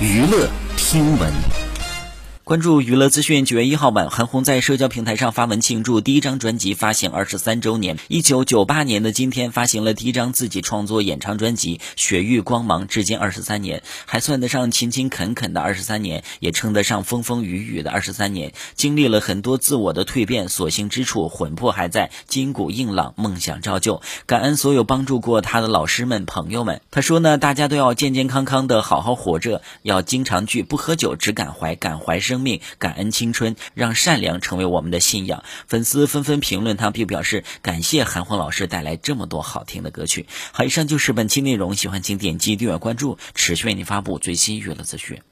娱乐听闻。关注娱乐资讯，九月一号晚，韩红在社交平台上发文庆祝第一张专辑发行二十三周年。一九九八年的今天，发行了第一张自己创作演唱专辑《雪域光芒》，至今二十三年，还算得上勤勤恳恳的二十三年，也称得上风风雨雨的二十三年。经历了很多自我的蜕变，所幸之处，魂魄还在，筋骨硬朗，梦想照旧。感恩所有帮助过他的老师们、朋友们。他说呢，大家都要健健康康的好好活着，要经常聚，不喝酒，只感怀，感怀生。生命，感恩青春，让善良成为我们的信仰。粉丝纷纷评论他，并表示感谢韩红老师带来这么多好听的歌曲。好，以上就是本期内容，喜欢请点击订阅关注，持续为您发布最新娱乐资讯。